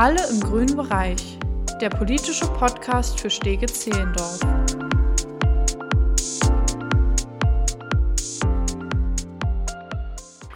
Alle im grünen Bereich. Der politische Podcast für Stege-Zehlendorf.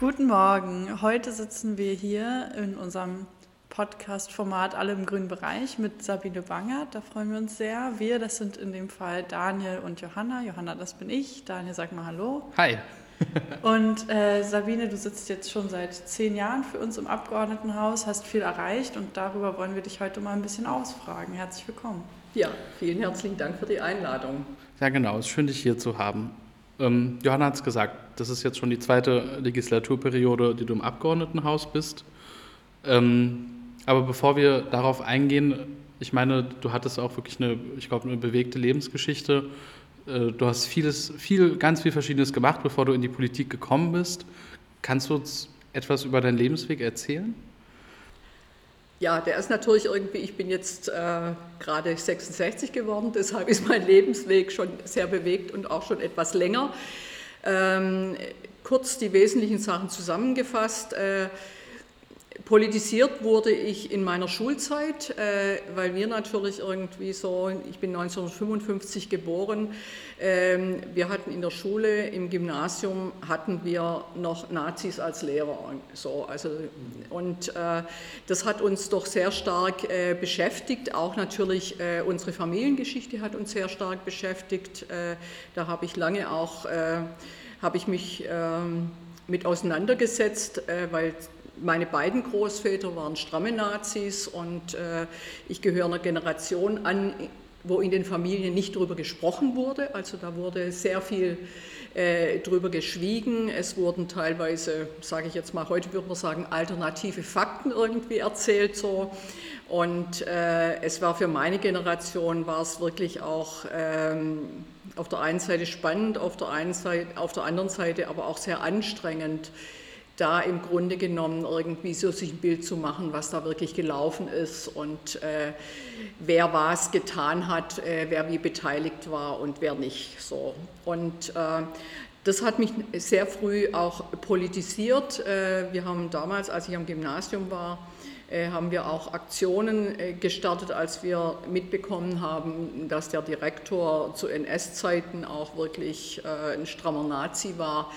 Guten Morgen. Heute sitzen wir hier in unserem Podcast-Format Alle im grünen Bereich mit Sabine Bangert. Da freuen wir uns sehr. Wir, das sind in dem Fall Daniel und Johanna. Johanna, das bin ich. Daniel, sag mal Hallo. Hi. Und äh, Sabine, du sitzt jetzt schon seit zehn Jahren für uns im Abgeordnetenhaus, hast viel erreicht und darüber wollen wir dich heute mal ein bisschen ausfragen. Herzlich willkommen. Ja, vielen herzlichen Dank für die Einladung. Ja, genau, es ist schön, dich hier zu haben. Ähm, Johanna hat es gesagt, das ist jetzt schon die zweite Legislaturperiode, die du im Abgeordnetenhaus bist. Ähm, aber bevor wir darauf eingehen, ich meine, du hattest auch wirklich eine, ich glaube, eine bewegte Lebensgeschichte. Äh, du hast vieles, viel, ganz viel Verschiedenes gemacht, bevor du in die Politik gekommen bist. Kannst du uns etwas über deinen Lebensweg erzählen? Ja, der ist natürlich irgendwie, ich bin jetzt äh, gerade 66 geworden, deshalb ist mein Lebensweg schon sehr bewegt und auch schon etwas länger. Ähm, kurz die wesentlichen Sachen zusammengefasst. Äh, Politisiert wurde ich in meiner Schulzeit, äh, weil wir natürlich irgendwie so, ich bin 1955 geboren, ähm, wir hatten in der Schule, im Gymnasium hatten wir noch Nazis als Lehrer. So, also, und äh, das hat uns doch sehr stark äh, beschäftigt, auch natürlich unsere Familiengeschichte hat uns sehr stark beschäftigt. Da habe ich lange auch, habe ich mich ähm, mit auseinandergesetzt, weil meine beiden Großväter waren stramme Nazis und äh, ich gehöre einer Generation an, wo in den Familien nicht darüber gesprochen wurde. Also da wurde sehr viel äh, drüber geschwiegen. Es wurden teilweise, sage ich jetzt mal, heute würde man sagen, alternative Fakten irgendwie erzählt so. Und äh, es war für meine Generation war es wirklich auch ähm, auf der einen Seite spannend, auf der einen Seite, auf der anderen Seite aber auch sehr anstrengend da im Grunde genommen irgendwie so sich ein Bild zu machen, was da wirklich gelaufen ist und äh, wer was getan hat, äh, wer wie beteiligt war und wer nicht. So. Und äh, das hat mich sehr früh auch politisiert. Äh, wir haben damals, als ich am Gymnasium war, haben wir auch Aktionen äh, gestartet, als wir mitbekommen haben, dass der Direktor zu NS-Zeiten auch wirklich äh, ein strammer Nazi war,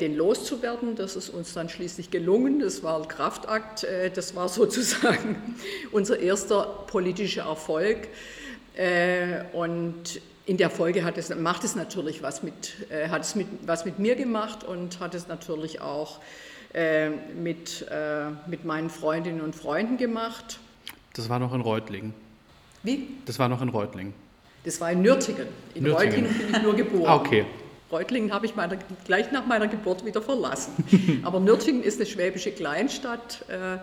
den loszuwerden. Das ist uns dann schließlich gelungen. Das war ein Kraftakt. Das war sozusagen unser erster politischer Erfolg. Und in der Folge hat es, macht es natürlich was mit, hat es mit, was mit mir gemacht und hat es natürlich auch äh, mit, äh, mit meinen Freundinnen und Freunden gemacht. Das war noch in Reutlingen. Wie? Das war noch in Reutlingen. Das war in Nürtingen. In Nürtingen. Reutlingen bin ich nur geboren. Ah, okay. Reutlingen habe ich meine, gleich nach meiner Geburt wieder verlassen. Aber Nürtingen ist eine schwäbische Kleinstadt äh,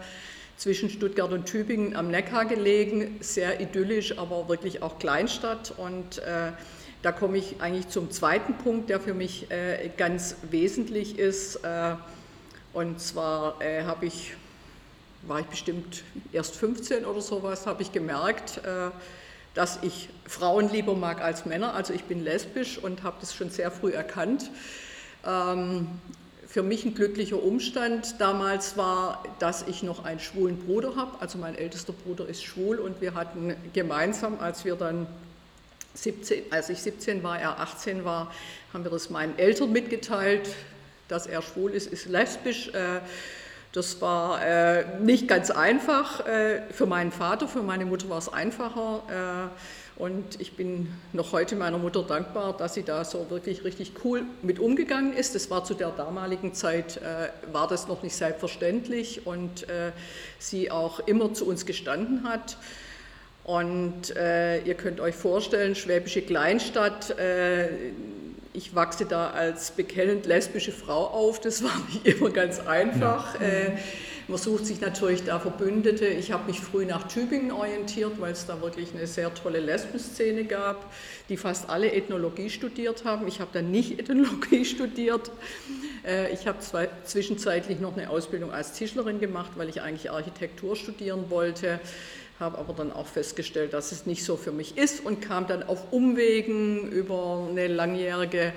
zwischen Stuttgart und Tübingen am Neckar gelegen, sehr idyllisch, aber wirklich auch Kleinstadt. Und äh, da komme ich eigentlich zum zweiten Punkt, der für mich äh, ganz wesentlich ist. Und zwar äh, habe ich, war ich bestimmt erst 15 oder sowas, habe ich gemerkt, äh, dass ich Frauen lieber mag als Männer. Also ich bin lesbisch und habe das schon sehr früh erkannt. Ähm, für mich ein glücklicher Umstand damals war, dass ich noch einen schwulen Bruder habe. Also mein ältester Bruder ist schwul und wir hatten gemeinsam, als wir dann 17, als ich 17 war, er 18 war, haben wir das meinen Eltern mitgeteilt dass er schwul ist, ist lesbisch. Äh, das war äh, nicht ganz einfach. Äh, für meinen Vater, für meine Mutter war es einfacher. Und ich bin noch heute meiner Mutter dankbar, dass sie da so wirklich richtig cool mit umgegangen ist. Das war zu der damaligen Zeit, war das noch nicht selbstverständlich und sie auch immer zu uns gestanden hat. Und ihr könnt euch vorstellen, Schwäbische Kleinstadt, ich wachse da als bekennend lesbische Frau auf. Das war nicht immer ganz einfach. Ja. Äh, man sucht sich natürlich da Verbündete. Ich habe mich früh nach Tübingen orientiert, weil es da wirklich eine sehr tolle Lesbenszene gab, die fast alle Ethnologie studiert haben. Ich habe dann nicht Ethnologie studiert. Äh, ich habe zwischenzeitlich noch eine Ausbildung als Tischlerin gemacht, weil ich eigentlich Architektur studieren wollte habe aber dann auch festgestellt, dass es nicht so für mich ist und kam dann auf Umwegen über eine langjährige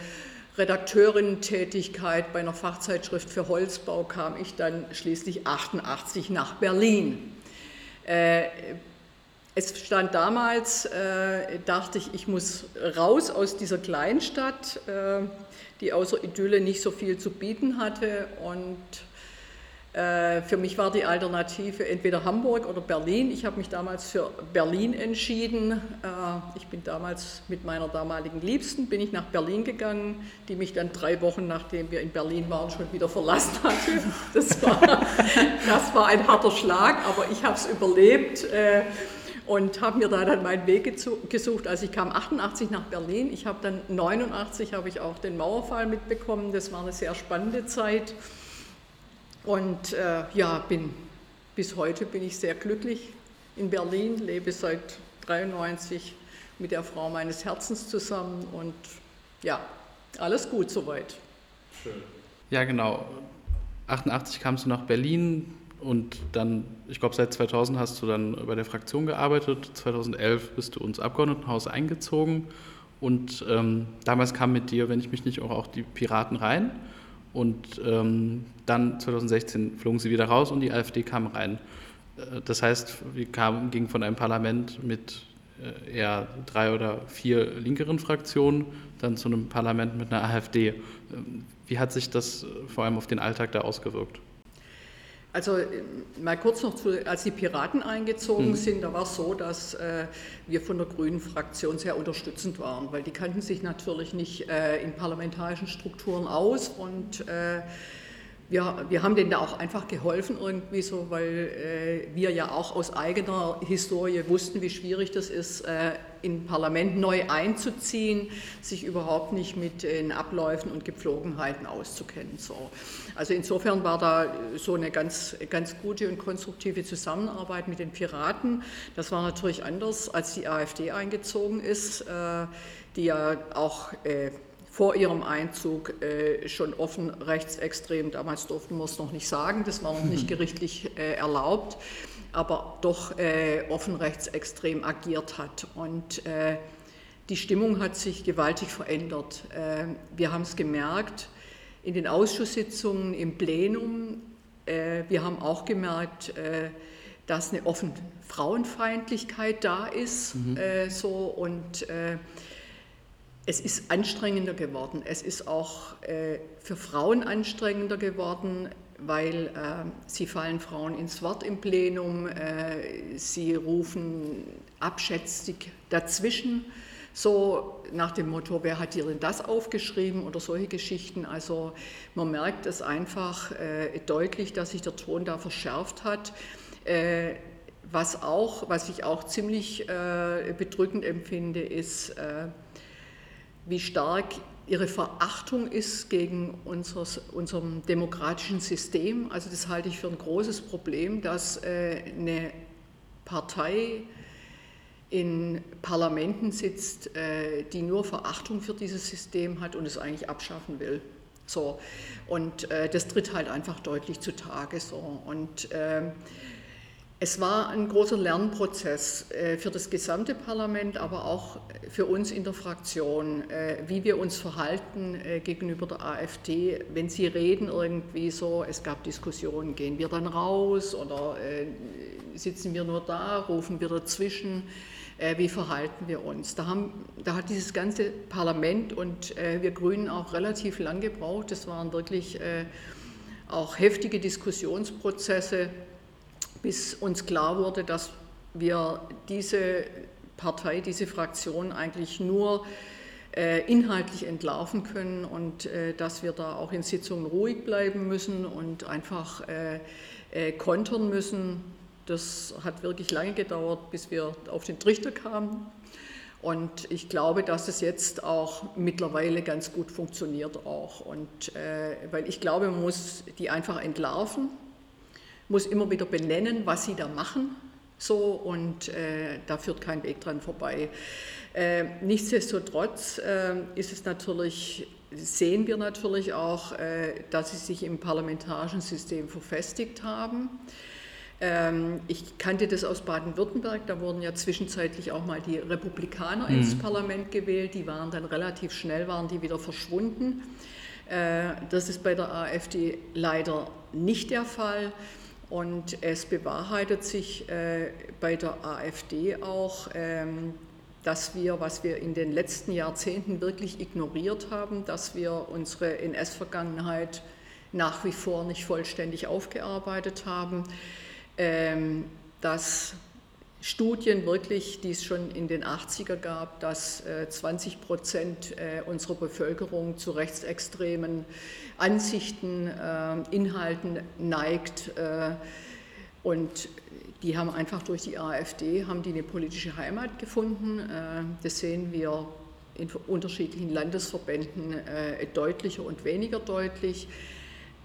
Redakteurin-Tätigkeit bei einer Fachzeitschrift für Holzbau kam ich dann schließlich 88 nach Berlin. Äh, es stand damals, äh, dachte ich, ich muss raus aus dieser Kleinstadt, äh, die außer Idylle nicht so viel zu bieten hatte und für mich war die Alternative entweder Hamburg oder Berlin. Ich habe mich damals für Berlin entschieden. Äh, ich bin damals mit meiner damaligen Liebsten, bin ich nach Berlin gegangen, die mich dann drei Wochen nachdem wir in Berlin waren schon wieder verlassen hatte. Das war, das war ein harter Schlag, aber ich habe es überlebt äh, und habe mir da dann meinen Weg gesucht. Also ich kam 88 nach Berlin. Ich habe dann 89 habe ich auch den Mauerfall mitbekommen. Das war eine sehr spannende Zeit. Und äh, ja, bin, bis heute bin ich sehr glücklich in Berlin, lebe seit 93 mit der Frau meines Herzens zusammen und ja, alles gut soweit. Schön. Ja, genau. 88 kamst du nach Berlin und dann, ich glaube, seit 2000 hast du dann bei der Fraktion gearbeitet. 2011 bist du ins Abgeordnetenhaus eingezogen und ähm, damals kamen mit dir, wenn ich mich nicht auch, auch die Piraten rein. Und ähm, dann 2016 flogen sie wieder raus und die AfD kam rein. Äh, das heißt, wir kamen, gingen von einem Parlament mit äh, eher drei oder vier linkeren Fraktionen dann zu einem Parlament mit einer AfD. Ähm, wie hat sich das vor allem auf den Alltag da ausgewirkt? Also äh, mal kurz noch zu, als die Piraten eingezogen mhm. sind, da war es so, dass äh, wir von der Grünen Fraktion sehr unterstützend waren, weil die kannten sich natürlich nicht äh, in parlamentarischen Strukturen aus und äh, wir, wir haben denen da auch einfach geholfen irgendwie so, weil äh, wir ja auch aus eigener Historie wussten, wie schwierig das ist, äh, in Parlament neu einzuziehen, sich überhaupt nicht mit den Abläufen und Gepflogenheiten auszukennen. So. Also insofern war da so eine ganz, ganz gute und konstruktive Zusammenarbeit mit den Piraten. Das war natürlich anders, als die AfD eingezogen ist, äh, die ja auch äh, vor ihrem Einzug äh, schon offen rechtsextrem, damals durften wir es noch nicht sagen, das war noch nicht gerichtlich äh, erlaubt, aber doch äh, offen rechtsextrem agiert hat. Und äh, die Stimmung hat sich gewaltig verändert. Äh, wir haben es gemerkt in den Ausschusssitzungen, im Plenum. Äh, wir haben auch gemerkt, dass eine offen Frauenfeindlichkeit da ist. Mhm. so und es ist anstrengender geworden. Es ist auch äh, für Frauen anstrengender geworden, weil äh, sie fallen Frauen ins Wort im Plenum, äh, sie rufen abschätzig dazwischen, so nach dem Motto, wer hat dir denn das aufgeschrieben oder solche Geschichten. Also man merkt es einfach äh, deutlich, dass sich der Ton da verschärft hat. Äh, was, auch, was ich auch ziemlich äh, bedrückend empfinde, ist, wie stark ihre Verachtung ist gegen unseres, unserem demokratischen System. Also das halte ich für ein großes Problem, dass äh, eine Partei in Parlamenten sitzt, äh, die nur Verachtung für dieses System hat und es eigentlich abschaffen will. So. Und äh, das tritt halt einfach deutlich zutage. So. Und äh, es war ein großer Lernprozess äh, für das gesamte Parlament, aber auch für uns in der Fraktion, äh, wie wir uns verhalten äh, gegenüber der AfD, wenn sie reden irgendwie so, es gab Diskussionen, gehen wir dann raus oder sitzen wir nur da, rufen wir dazwischen, wie verhalten wir uns. Da, haben, da hat dieses ganze Parlament und wir Grünen auch relativ lang gebraucht. Das waren wirklich auch heftige Diskussionsprozesse bis uns klar wurde, dass wir diese Partei, diese Fraktion eigentlich nur äh, inhaltlich entlarven können und äh, dass wir da auch in Sitzungen ruhig bleiben müssen und einfach äh, kontern müssen. Das hat wirklich lange gedauert, bis wir auf den Trichter kamen. Und ich glaube, dass es jetzt auch mittlerweile ganz gut funktioniert auch. Und weil ich glaube, man muss die einfach entlarven muss immer wieder benennen, was sie da machen. So, und äh, da führt kein Weg dran vorbei. Äh, nichtsdestotrotz äh, ist es natürlich, sehen wir natürlich auch, äh, dass sie sich im parlamentarischen System verfestigt haben. Ähm, ich kannte das aus Baden-Württemberg, da wurden ja zwischenzeitlich auch mal die Republikaner mhm. ins Parlament gewählt, die waren dann relativ schnell, waren die wieder verschwunden. Äh, das ist bei der AfD leider nicht der Fall. Und es bewahrheitet sich äh, bei der AfD auch, ähm, dass wir, was wir in den letzten Jahrzehnten wirklich ignoriert haben, dass wir unsere NS-Vergangenheit nach wie vor nicht vollständig aufgearbeitet haben, ähm, dass Studien wirklich, die es schon in den 80er gab, dass 20 äh, Prozent äh, unserer Bevölkerung zu rechtsextremen Ansichten, äh, Inhalten neigt. Und die haben einfach durch die AfD, haben die eine politische Heimat gefunden. Das sehen wir in unterschiedlichen Landesverbänden deutlicher und weniger deutlich.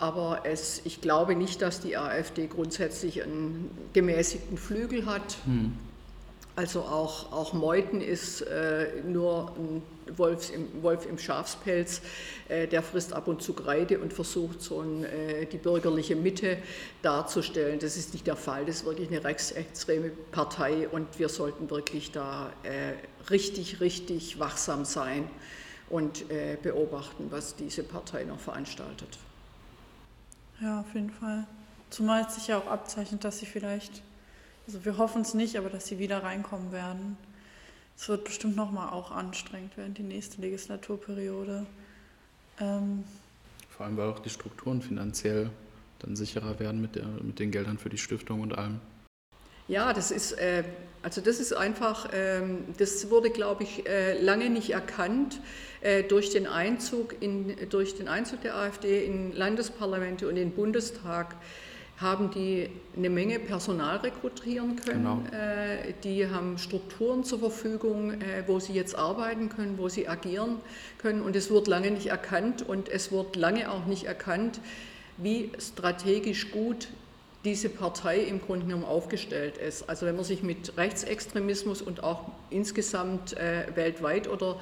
Aber es, ich glaube nicht, dass die AfD grundsätzlich einen gemäßigten Flügel hat. Hm. Also auch, auch Meuthen ist äh, nur ein Wolf im, Wolf im Schafspelz, äh, der frisst ab und zu Kreide und versucht so ein, äh, die bürgerliche Mitte darzustellen. Das ist nicht der Fall, das ist wirklich eine rechtsextreme Partei und wir sollten wirklich da äh, richtig, richtig wachsam sein und äh, beobachten, was diese Partei noch veranstaltet. Ja, auf jeden Fall. Zumal es sich ja auch abzeichnet, dass sie vielleicht, also wir hoffen es nicht, aber dass sie wieder reinkommen werden. Es wird bestimmt nochmal auch anstrengend werden, die nächste Legislaturperiode. Ähm Vor allem, weil auch die Strukturen finanziell dann sicherer werden mit, der, mit den Geldern für die Stiftung und allem. Ja, das ist, äh, also das ist einfach, ähm, das wurde, glaube ich, äh, lange nicht erkannt äh, durch, den Einzug in, durch den Einzug der AfD in Landesparlamente und in den Bundestag haben die eine Menge Personal rekrutieren können. Genau. Äh, die haben Strukturen zur Verfügung, äh, wo sie jetzt arbeiten können, wo sie agieren können. Und es wird lange nicht erkannt und es wird lange auch nicht erkannt, wie strategisch gut diese Partei im Grunde genommen aufgestellt ist. Also wenn man sich mit Rechtsextremismus und auch insgesamt äh, weltweit oder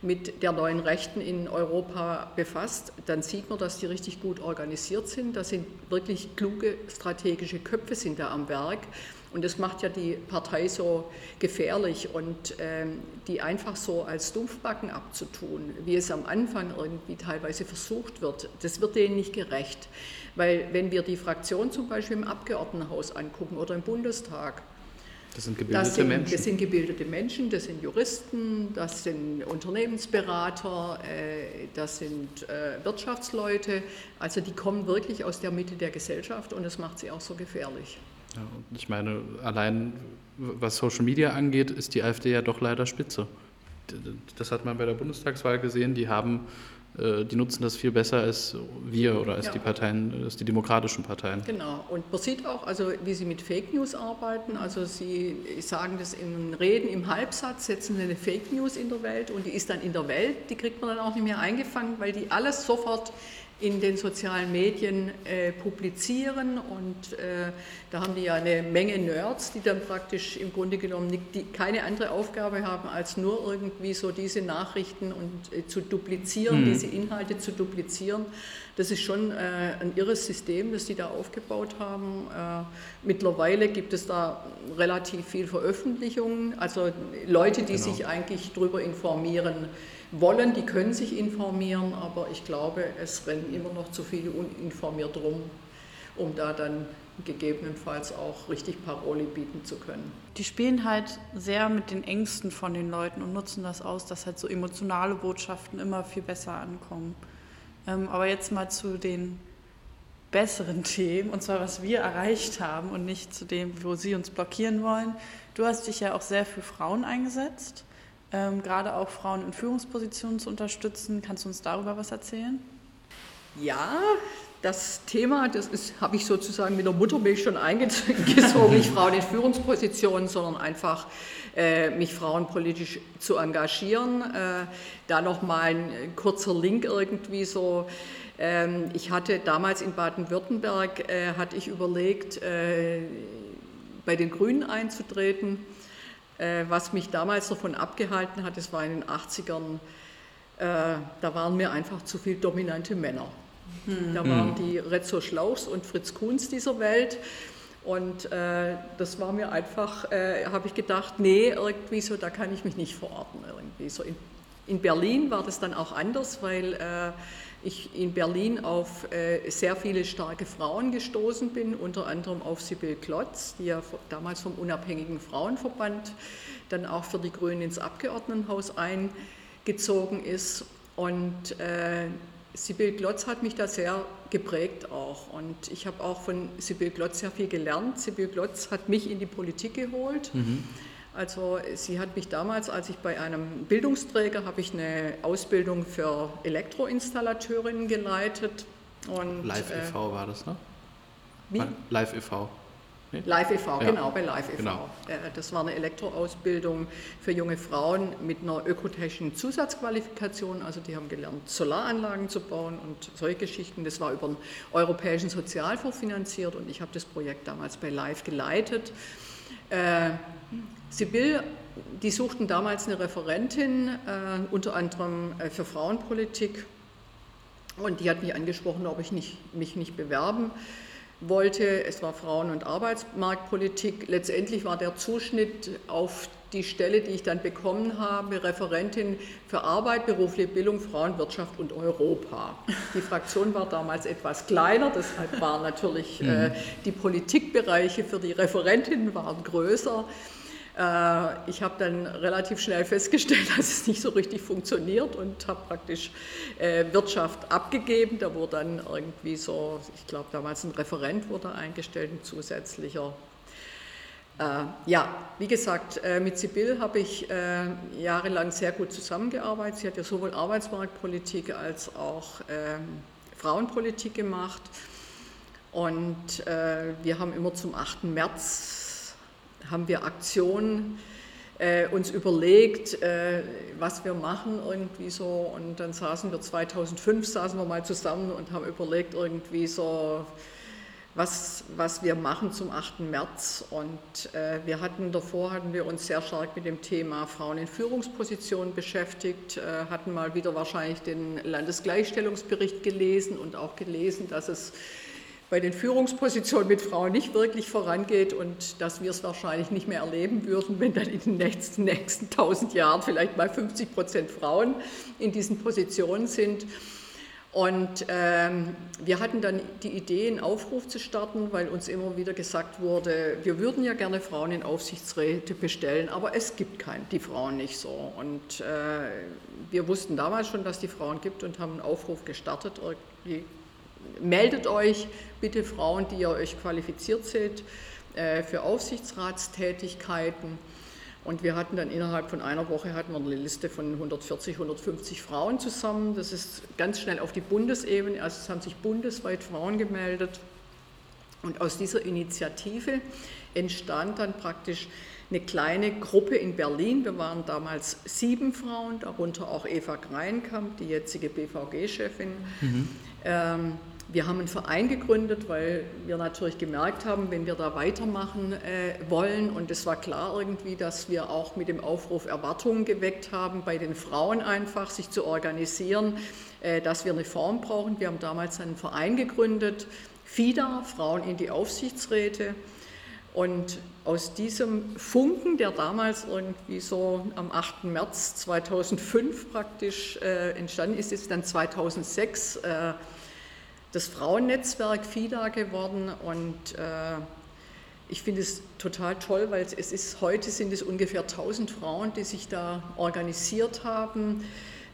mit der neuen Rechten in Europa befasst, dann sieht man, dass die richtig gut organisiert sind. Da sind wirklich kluge strategische Köpfe sind da am Werk. Und das macht ja die Partei so gefährlich und ähm, die einfach so als Dumpfbacken abzutun, wie es am Anfang irgendwie teilweise versucht wird, das wird denen nicht gerecht. Weil wenn wir die Fraktion zum Beispiel im Abgeordnetenhaus angucken oder im Bundestag, das sind gebildete das sind, Menschen. Das sind gebildete Menschen, das sind Juristen, das sind Unternehmensberater, äh, das sind äh, Wirtschaftsleute. Also die kommen wirklich aus der Mitte der Gesellschaft und das macht sie auch so gefährlich. Ja, ich meine, allein was Social Media angeht, ist die AfD ja doch leider spitze. Das hat man bei der Bundestagswahl gesehen. Die haben die nutzen das viel besser als wir oder als ja. die Parteien, als die demokratischen Parteien. Genau. Und man sieht auch, also wie sie mit Fake News arbeiten. Also sie sagen das in Reden im Halbsatz, setzen eine Fake News in der Welt und die ist dann in der Welt. Die kriegt man dann auch nicht mehr eingefangen, weil die alles sofort in den sozialen Medien äh, publizieren und äh, da haben die ja eine Menge Nerds, die dann praktisch im Grunde genommen nicht, die keine andere Aufgabe haben, als nur irgendwie so diese Nachrichten und äh, zu duplizieren, mhm. diese Inhalte zu duplizieren. Das ist schon äh, ein irres System, das die da aufgebaut haben. Äh, mittlerweile gibt es da relativ viel Veröffentlichungen, also Leute, die genau. sich eigentlich darüber informieren, wollen, die können sich informieren, aber ich glaube, es rennen immer noch zu viele uninformiert rum, um da dann gegebenenfalls auch richtig Paroli bieten zu können. Die spielen halt sehr mit den Ängsten von den Leuten und nutzen das aus, dass halt so emotionale Botschaften immer viel besser ankommen. Ähm, aber jetzt mal zu den besseren Themen, und zwar was wir erreicht haben und nicht zu dem, wo sie uns blockieren wollen. Du hast dich ja auch sehr für Frauen eingesetzt ähm, gerade auch Frauen in Führungspositionen zu unterstützen. Kannst du uns darüber was erzählen? Ja, das Thema, das habe ich sozusagen mit der Muttermilch schon eingezogen, nicht Frauen in Führungspositionen, sondern einfach äh, mich frauenpolitisch zu engagieren. Äh, da nochmal ein kurzer Link irgendwie so. Ähm, ich hatte damals in Baden-Württemberg, äh, hatte ich überlegt, äh, bei den Grünen einzutreten was mich damals davon abgehalten hat, das war in den 80ern, äh, da waren mir einfach zu viele dominante Männer. Mhm. Da waren die Rezzo Schlauchs und Fritz Kunz dieser Welt. Und äh, das war mir einfach, äh, habe ich gedacht, nee, irgendwie so, da kann ich mich nicht verorten. Irgendwie so in, in Berlin war das dann auch anders, weil äh, ich in Berlin auf äh, sehr viele starke Frauen gestoßen bin, unter anderem auf Sibyl Klotz, die ja damals vom Unabhängigen Frauenverband dann auch für die Grünen ins Abgeordnetenhaus eingezogen ist. Und äh, Sibyl Klotz hat mich da sehr geprägt auch. Und ich habe auch von Sibyl Klotz sehr viel gelernt. Sibyl Klotz hat mich in die Politik geholt. Mhm also sie hat mich damals, als ich bei einem Bildungsträger, habe ich eine Ausbildung für Elektroinstallateurin geleitet. Und, Live e.V. Äh, war das, ne? Wie? Live e.V. Nee? Live e.V., ja. genau, bei Live e.V. Genau. Äh, das war eine Elektroausbildung für junge Frauen mit einer ökotechnischen Zusatzqualifikation. Also die haben gelernt, Solaranlagen zu bauen und solche Geschichten. Das war über den Europäischen Sozialfonds finanziert und ich habe das Projekt damals bei Live geleitet. Äh, Sibyl, die suchten damals eine Referentin, äh, unter anderem äh, für Frauenpolitik. Und die hat mich angesprochen, ob ich nicht, mich nicht bewerben wollte. Es war Frauen- und Arbeitsmarktpolitik. Letztendlich war der Zuschnitt auf die Stelle, die ich dann bekommen habe, Referentin für Arbeit, berufliche Bildung, Frauen, Wirtschaft und Europa. Die Fraktion war damals etwas kleiner, deshalb waren natürlich äh, mhm. die Politikbereiche für die Referentinnen waren größer. Äh, ich habe dann relativ schnell festgestellt, dass es nicht so richtig funktioniert und habe praktisch äh, Wirtschaft abgegeben. Da wurde dann irgendwie so, ich glaube damals ein Referent wurde eingestellt, ein zusätzlicher. Äh, ja, wie gesagt, mit Sibyl habe ich jahrelang sehr gut zusammengearbeitet. Sie hat ja sowohl Arbeitsmarktpolitik als auch ähm, Frauenpolitik gemacht. Und wir haben immer zum 8. März haben wir Aktionen äh, uns überlegt, äh, was wir machen irgendwie so und dann saßen wir 2005 saßen wir mal zusammen und haben überlegt irgendwie so was, was wir machen zum 8. März und äh, wir hatten davor hatten wir uns sehr stark mit dem Thema Frauen in Führungspositionen beschäftigt, äh, hatten mal wieder wahrscheinlich den Landesgleichstellungsbericht gelesen und auch gelesen, dass es bei den Führungspositionen mit Frauen nicht wirklich vorangeht und dass wir es wahrscheinlich nicht mehr erleben würden, wenn dann in den nächsten, nächsten 1000 Jahren vielleicht mal 50 Prozent Frauen in diesen Positionen sind. Und ähm, wir hatten dann die Idee, einen Aufruf zu starten, weil uns immer wieder gesagt wurde, wir würden ja gerne Frauen in Aufsichtsräte bestellen, aber es gibt kein, die Frauen nicht so. Und äh, wir wussten damals schon, dass die Frauen gibt und haben einen Aufruf gestartet, meldet euch bitte Frauen, die ihr euch qualifiziert seht äh, für Aufsichtsratstätigkeiten. Und wir hatten dann innerhalb von einer Woche hatten wir eine Liste von 140, 150 Frauen zusammen. Das ist ganz schnell auf die Bundesebene, also es haben sich bundesweit Frauen gemeldet. Und aus dieser Initiative entstand dann praktisch eine kleine Gruppe in Berlin. Wir waren damals sieben Frauen, darunter auch Eva Greinkamp, die jetzige BVG-Chefin. Mhm. Ähm, wir haben einen Verein gegründet, weil wir natürlich gemerkt haben, wenn wir da weitermachen äh, wollen, und es war klar irgendwie, dass wir auch mit dem Aufruf Erwartungen geweckt haben, bei den Frauen einfach sich zu organisieren, äh, dass wir eine Form brauchen. Wir haben damals einen Verein gegründet, FIDA, Frauen in die Aufsichtsräte. Und aus diesem Funken, der damals irgendwie so am 8. März 2005 praktisch äh, entstanden ist, ist dann 2006 äh, das Frauennetzwerk FIDA geworden und äh, ich finde es total toll, weil es ist, heute sind es ungefähr 1000 Frauen, die sich da organisiert haben.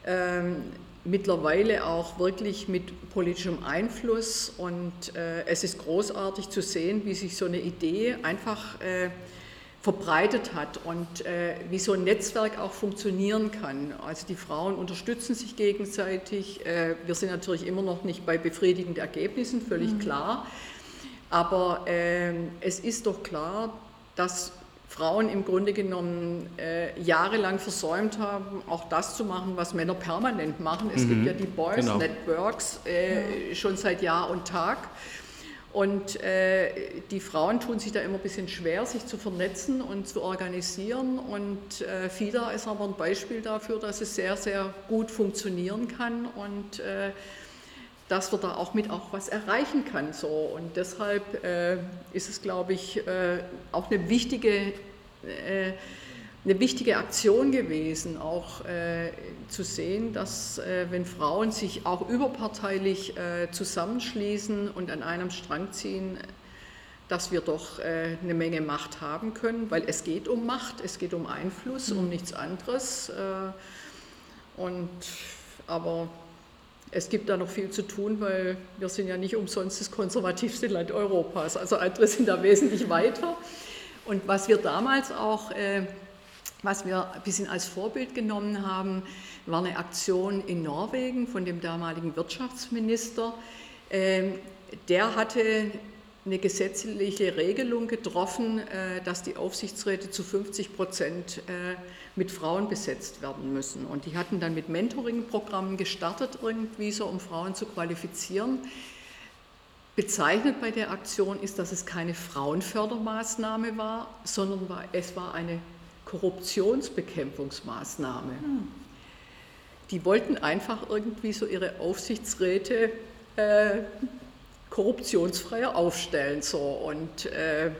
Ähm, mittlerweile auch wirklich mit politischem Einfluss und äh, es ist großartig zu sehen, wie sich so eine Idee einfach äh, verbreitet hat und äh, wie so ein Netzwerk auch funktionieren kann. Also die Frauen unterstützen sich gegenseitig. Äh, wir sind natürlich immer noch nicht bei befriedigenden Ergebnissen, völlig mhm. klar. Aber äh, es ist doch klar, dass Frauen im Grunde genommen äh, jahrelang versäumt haben, auch das zu machen, was Männer permanent machen. Es mhm. gibt ja die Boys genau. Networks äh, schon seit Jahr und Tag. Und äh, die Frauen tun sich da immer ein bisschen schwer, sich zu vernetzen und zu organisieren. Und äh, FIDA ist aber ein Beispiel dafür, dass es sehr, sehr gut funktionieren kann und äh, dass wir da auch mit auch was erreichen kann. So. Und deshalb äh, ist es, glaube ich, äh, auch eine wichtige äh, eine wichtige Aktion gewesen, auch äh, zu sehen, dass äh, wenn Frauen sich auch überparteilich äh, zusammenschließen und an einem Strang ziehen, dass wir doch eine Menge Macht haben können, weil es geht um Macht, es geht um Einfluss, um nichts anderes. Und, aber es gibt da noch viel zu tun, weil wir sind ja nicht umsonst das konservativste Land Europas. Also andere sind da wesentlich weiter. Und was wir damals auch, äh, was wir ein bisschen als Vorbild genommen haben, war eine Aktion in Norwegen von dem damaligen Wirtschaftsminister. Ähm, der hatte eine gesetzliche Regelung getroffen, äh, dass die Aufsichtsräte zu 50 Prozent äh, mit Frauen besetzt werden müssen. Und die hatten dann mit Mentoring-Programmen gestartet, irgendwie so, um Frauen zu qualifizieren. Bezeichnet bei der Aktion ist, dass es keine Frauenfördermaßnahme war, sondern es war eine Korruptionsbekämpfungsmaßnahme. Hm. Die wollten einfach irgendwie so ihre Aufsichtsräte äh, korruptionsfreier aufstellen. So. Und äh,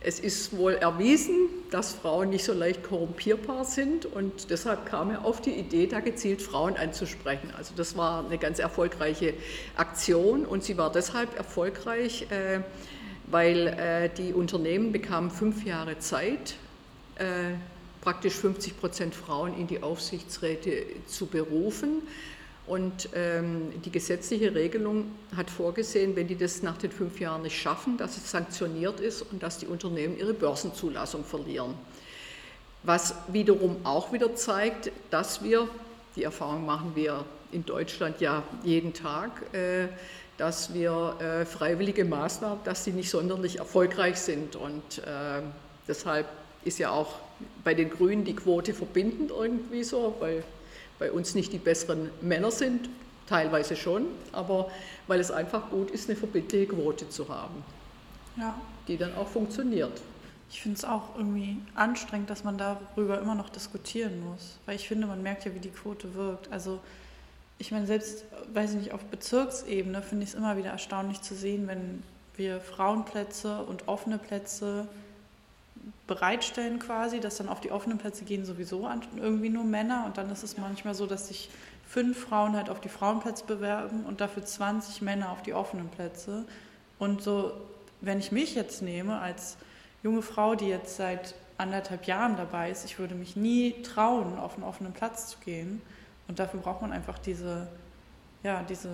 es ist wohl erwiesen, dass Frauen nicht so leicht korrumpierbar sind und deshalb kam er auf die Idee, da gezielt Frauen anzusprechen. Also das war eine ganz erfolgreiche Aktion und sie war deshalb erfolgreich, äh, weil äh, die Unternehmen bekamen fünf Jahre Zeit, äh, praktisch 50 Prozent Frauen in die Aufsichtsräte zu berufen. Und ähm, die gesetzliche Regelung hat vorgesehen, wenn die das nach den fünf Jahren nicht schaffen, dass es sanktioniert ist und dass die Unternehmen ihre Börsenzulassung verlieren. Was wiederum auch wieder zeigt, dass wir, die Erfahrung machen wir in Deutschland ja jeden Tag, äh, dass wir äh, freiwillige Maßnahmen, dass sie nicht sonderlich erfolgreich sind. Und äh, deshalb ist ja auch bei den Grünen die Quote verbindend irgendwie so, weil bei uns nicht die besseren Männer sind, teilweise schon, aber weil es einfach gut ist, eine verbindliche Quote zu haben, ja. die dann auch funktioniert. Ich finde es auch irgendwie anstrengend, dass man darüber immer noch diskutieren muss, weil ich finde, man merkt ja, wie die Quote wirkt. Also ich meine, selbst, weiß ich nicht, auf Bezirksebene finde ich es immer wieder erstaunlich zu sehen, wenn wir Frauenplätze und offene Plätze bereitstellen quasi, dass dann auf die offenen Plätze gehen sowieso irgendwie nur Männer und dann ist es manchmal so, dass sich fünf Frauen halt auf die Frauenplätze bewerben und dafür 20 Männer auf die offenen Plätze. Und so, wenn ich mich jetzt nehme als junge Frau, die jetzt seit anderthalb Jahren dabei ist, ich würde mich nie trauen, auf einen offenen Platz zu gehen. Und dafür braucht man einfach diese, ja, diese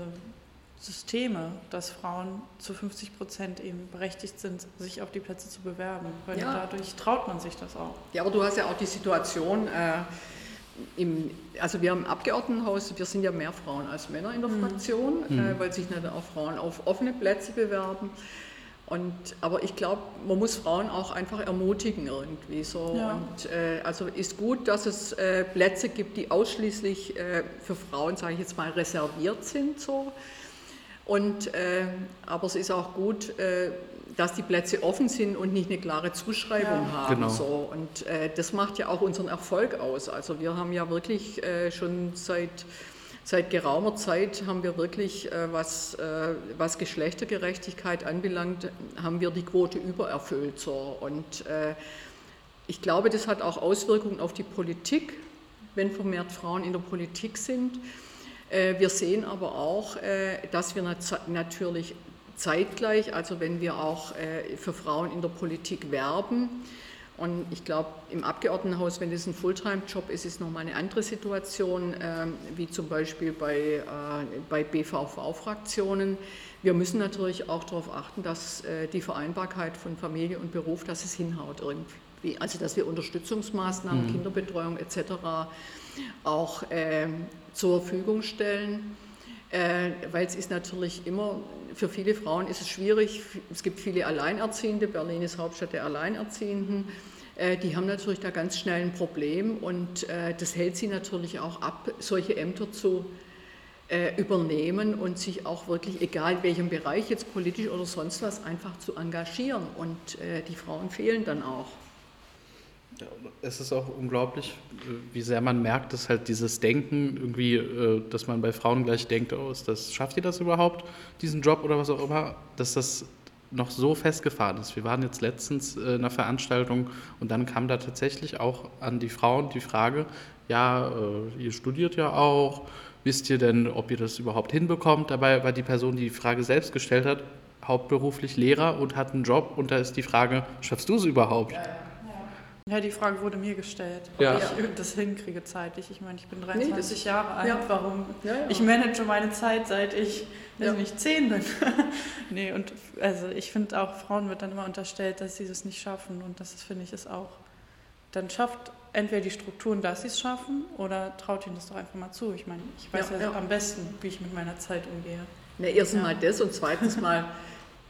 Systeme, dass Frauen zu 50 Prozent eben berechtigt sind, sich auf die Plätze zu bewerben. Weil ja. dadurch traut man sich das auch. Ja, aber du hast ja auch die Situation, äh, im, also wir im Abgeordnetenhaus, wir sind ja mehr Frauen als Männer in der mhm. Fraktion, äh, mhm. äh, weil sich dann auch Frauen auf offene Plätze bewerben. Und, aber ich glaube, man muss Frauen auch einfach ermutigen irgendwie so. Ja. Und äh, also ist gut, dass es äh, Plätze gibt, die ausschließlich äh, für Frauen, sage ich jetzt mal, reserviert sind so. Und, äh, aber es ist auch gut, äh, dass die Plätze offen sind und nicht eine klare Zuschreibung ja. haben. Genau. So. Und äh, das macht ja auch unseren Erfolg aus. Also wir haben ja wirklich äh, schon seit, seit geraumer Zeit haben wir wirklich, äh, was, äh, was Geschlechtergerechtigkeit anbelangt, haben wir die Quote übererfüllt. So. Und ich glaube, das hat auch Auswirkungen auf die Politik, wenn vermehrt Frauen in der Politik sind. Äh, wir sehen aber auch, äh, dass wir natürlich zeitgleich, also wenn wir auch äh, für Frauen in der Politik werben, und ich glaube, im Abgeordnetenhaus, wenn das ein Fulltime-Job ist, ist nochmal eine andere Situation, ähm, wie zum Beispiel bei, bei BVV-Fraktionen. Wir müssen natürlich auch darauf achten, dass die Vereinbarkeit von Familie und Beruf, dass es hinhaut irgendwie. Also, dass wir Unterstützungsmaßnahmen, mhm. Kinderbetreuung etc. auch zur Verfügung stellen, äh, weil es ist natürlich immer, für viele Frauen ist es schwierig, es gibt viele Alleinerziehende, Berlin ist Hauptstadt der Alleinerziehenden, äh, die haben natürlich da ganz schnell ein Problem und äh, das hält sie natürlich auch ab, solche Ämter zu übernehmen und sich auch wirklich, egal in welchem Bereich, jetzt politisch oder sonst was, einfach zu engagieren. Und die Frauen fehlen dann auch. Es ist auch unglaublich, wie sehr man merkt, dass halt dieses Denken irgendwie, äh, dass man bei Frauen gleich denkt, oh, ist das, schafft ihr das überhaupt, diesen Job oder was auch immer, dass das noch so festgefahren ist. Wir waren jetzt letztens äh, in einer Veranstaltung und dann kam da tatsächlich auch an die Frauen die Frage, ja, äh, ihr studiert ja auch, wisst ihr denn, ob ihr das überhaupt hinbekommt? Dabei war die Person, die die Frage selbst gestellt hat, hauptberuflich Lehrer und hat einen Job und da ist die Frage, schaffst du es überhaupt? Ja, ja. Ja, die Frage wurde mir gestellt, ob ja. ich das hinkriege zeitlich. Ich meine, ich bin 23 nee, Jahre alt. Ja. Warum? Ja, ich manage meine Zeit, seit ich ja. nicht 10 bin. nee, und also ich finde auch, Frauen wird dann immer unterstellt, dass sie das nicht schaffen. Und das finde ich ist auch. Dann schafft entweder die Strukturen, dass sie es schaffen, oder traut ihnen das doch einfach mal zu. Ich meine, ich weiß ja, am besten, wie ich mit meiner Zeit umgehe. Na, erstens mal das und zweitens mal.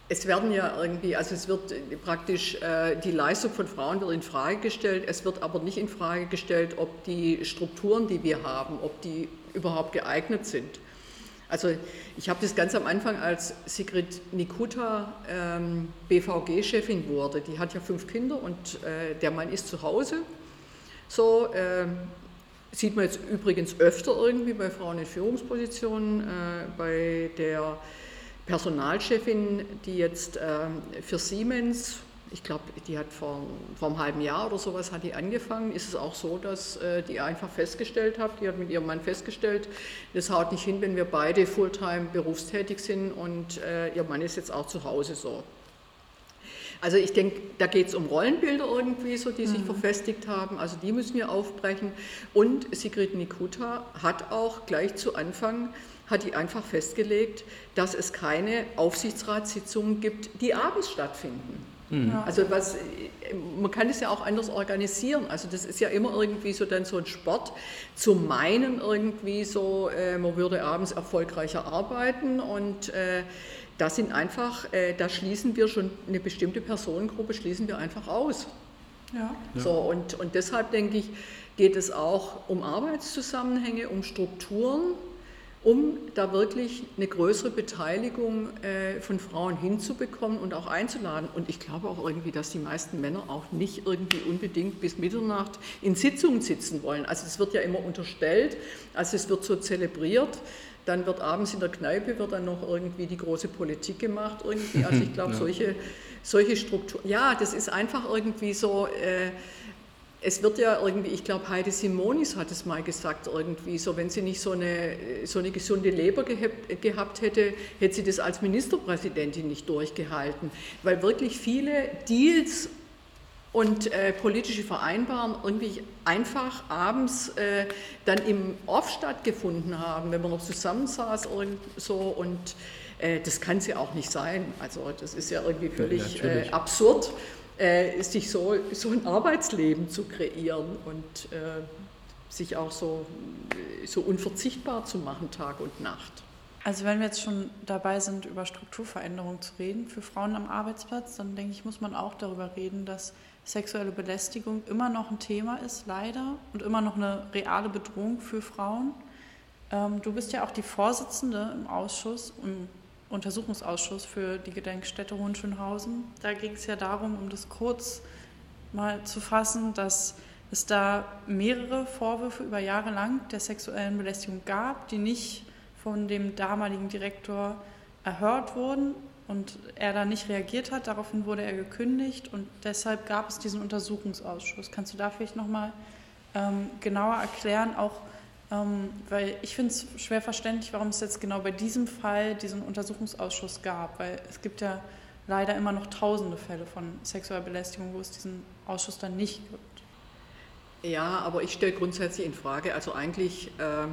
Es werden ja irgendwie, also es wird praktisch äh, die Leistung von Frauen wird in Frage gestellt. Es wird aber nicht in Frage gestellt, ob die Strukturen, die wir haben, ob die überhaupt geeignet sind. Also ich habe das ganz am Anfang, als Sigrid Nikuta ähm, BVG-Chefin wurde. Die hat ja fünf Kinder und äh, der Mann ist zu Hause. So äh, sieht man jetzt übrigens öfter irgendwie bei Frauen in Führungspositionen, äh, bei der Personalchefin, die jetzt ähm, für Siemens, ich glaube, die hat vor, vor einem halben Jahr oder sowas hat die angefangen, ist es auch so, dass äh, die einfach festgestellt hat, die hat mit ihrem Mann festgestellt, das haut nicht hin, wenn wir beide Fulltime berufstätig sind und äh, ihr Mann ist jetzt auch zu Hause so. Also ich denke, da geht es um Rollenbilder irgendwie so, die sich mhm. verfestigt haben. Also die müssen wir aufbrechen. Und Sigrid Nikuta hat auch gleich zu Anfang hat die einfach festgelegt, dass es keine Aufsichtsratssitzungen gibt, die abends stattfinden. Mhm. Also was, man kann es ja auch anders organisieren. Also das ist ja immer irgendwie so dann so ein Sport, zu meinen irgendwie so, äh, man würde abends erfolgreicher arbeiten und äh, das sind einfach, äh, da schließen wir schon eine bestimmte Personengruppe, schließen wir einfach aus. Ja. So, und, und deshalb denke ich, geht es auch um Arbeitszusammenhänge, um Strukturen, um da wirklich eine größere Beteiligung äh, von Frauen hinzubekommen und auch einzuladen. Und ich glaube auch irgendwie, dass die meisten Männer auch nicht irgendwie unbedingt bis Mitternacht in Sitzungen sitzen wollen. Also es wird ja immer unterstellt, also es wird so zelebriert. Dann wird abends in der Kneipe wird dann noch irgendwie die große Politik gemacht irgendwie. Also ich glaube, ja. solche, solche Strukturen, ja, das ist einfach irgendwie so, äh, es wird ja irgendwie, ich glaube, Heide Simonis hat es mal gesagt, irgendwie so, wenn sie nicht so eine, so eine gesunde Leber gehabt hätte, hätte sie das als Ministerpräsidentin nicht durchgehalten. Weil wirklich viele Deals und äh, politische Vereinbarungen irgendwie einfach abends äh, dann im Off stattgefunden haben, wenn man noch zusammensaß und so und äh, das kann sie auch nicht sein. Also das ist ja irgendwie völlig ja, absurd äh, sich so, so ein Arbeitsleben zu kreieren und äh, sich auch so, so unverzichtbar zu machen, Tag und Nacht. Also wenn wir jetzt schon dabei sind, über Strukturveränderungen zu reden für Frauen am Arbeitsplatz, dann denke ich, muss man auch darüber reden, dass sexuelle Belästigung immer noch ein Thema ist, leider, und immer noch eine reale Bedrohung für Frauen. Ähm, du bist ja auch die Vorsitzende im Ausschuss, im Untersuchungsausschuss für die Gedenkstätte Hohenschönhausen. Da ging es ja darum, um das kurz mal zu fassen, dass es da mehrere Vorwürfe über Jahre lang der sexuellen Belästigung gab, die nicht von dem damaligen Direktor erhört wurden und er da nicht reagiert hat. Daraufhin wurde er gekündigt und deshalb gab es diesen Untersuchungsausschuss. Kannst du da vielleicht nochmal ähm, genauer erklären, auch ähm, weil ich finde es schwer verständlich, warum es jetzt genau bei diesem Fall diesen Untersuchungsausschuss gab, weil es gibt ja leider immer noch tausende Fälle von sexueller Belästigung, wo es diesen Ausschuss dann nicht gibt. Ja, aber ich stelle grundsätzlich in Frage, also eigentlich äh,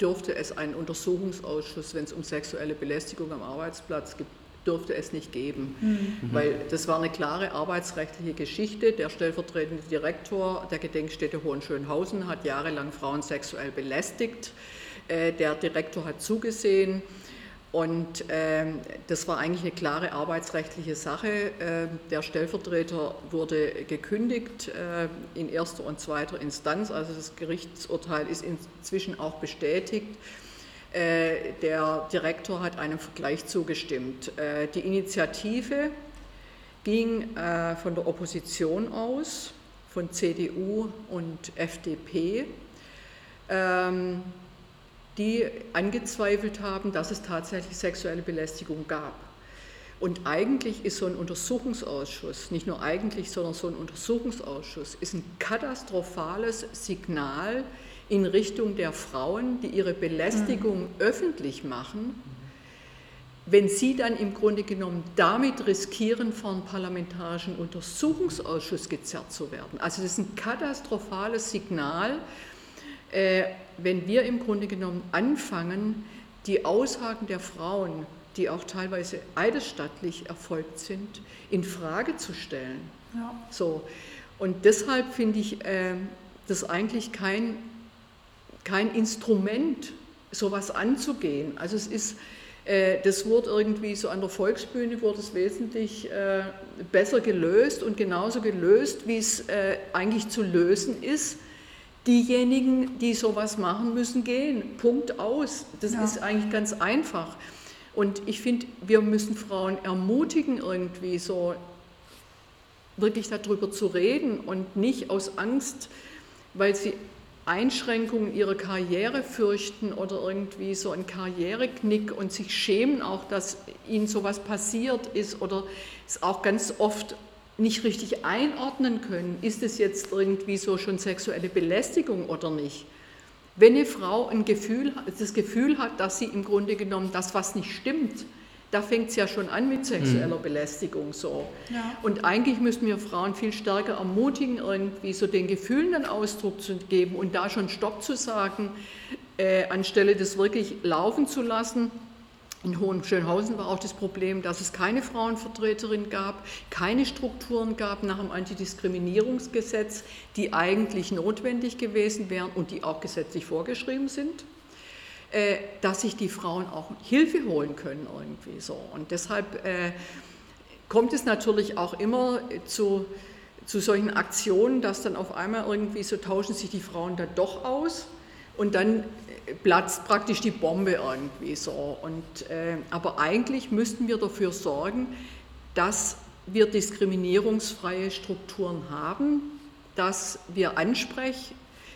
dürfte es einen Untersuchungsausschuss, wenn es um sexuelle Belästigung am Arbeitsplatz gibt, dürfte es nicht geben, mhm. weil das war eine klare arbeitsrechtliche Geschichte. Der stellvertretende Direktor der Gedenkstätte Hohenschönhausen hat jahrelang Frauen sexuell belästigt. Äh, der Direktor hat zugesehen und ähm, das war eigentlich eine klare arbeitsrechtliche Sache. Ähm, der Stellvertreter wurde gekündigt äh, in erster und zweiter Instanz, also das Gerichtsurteil ist inzwischen auch bestätigt. Äh, der Direktor hat einem Vergleich zugestimmt. Äh, die Initiative ging äh, von der Opposition aus, von CDU und FDP, ähm, die angezweifelt haben, dass es tatsächlich sexuelle Belästigung gab. Und eigentlich ist so ein Untersuchungsausschuss, nicht nur eigentlich, sondern so ein Untersuchungsausschuss, ist ein katastrophales Signal in Richtung der Frauen, die ihre Belästigung mhm. öffentlich machen, wenn sie dann im Grunde genommen damit riskieren, vor einen parlamentarischen Untersuchungsausschuss gezerrt zu werden. Also das ist ein katastrophales Signal, äh, wenn wir im Grunde genommen anfangen, die Aussagen der Frauen, die auch teilweise eidesstattlich erfolgt sind, in Frage zu stellen. Ja. So. Und deshalb finde ich äh, das eigentlich kein, kein Instrument, sowas anzugehen. Also es ist, äh, das wurde irgendwie so an der Volksbühne, wurde es wesentlich äh, besser gelöst und genauso gelöst, wie es äh, eigentlich zu lösen ist Diejenigen, die sowas machen, müssen gehen. Punkt aus. Das ja. ist eigentlich ganz einfach. Und ich finde, wir müssen Frauen ermutigen, irgendwie so wirklich darüber zu reden und nicht aus Angst, weil sie Einschränkungen ihrer Karriere fürchten oder irgendwie so ein Karriereknick und sich schämen auch, dass ihnen sowas passiert ist oder es auch ganz oft nicht richtig einordnen können, ist es jetzt irgendwie so schon sexuelle Belästigung oder nicht. Wenn eine Frau ein Gefühl, das Gefühl hat, dass sie im Grunde genommen das, was nicht stimmt, da fängt es ja schon an mit sexueller mhm. Belästigung so. Ja. Und eigentlich müssten wir Frauen viel stärker ermutigen, irgendwie so den Gefühlen einen Ausdruck zu geben und da schon Stopp zu sagen, äh, anstelle das wirklich laufen zu lassen in Hohenschönhausen war auch das Problem, dass es keine Frauenvertreterin gab, keine Strukturen gab nach dem Antidiskriminierungsgesetz, die eigentlich notwendig gewesen wären und die auch gesetzlich vorgeschrieben sind, dass sich die Frauen auch Hilfe holen können irgendwie so. Und deshalb äh, kommt es natürlich auch immer zu, zu solchen Aktionen, dass dann auf einmal irgendwie so tauschen sich die Frauen dann doch aus und dann platzt praktisch die Bombe irgendwie so. Und, äh, aber eigentlich müssten wir dafür sorgen, dass wir diskriminierungsfreie Strukturen haben, dass wir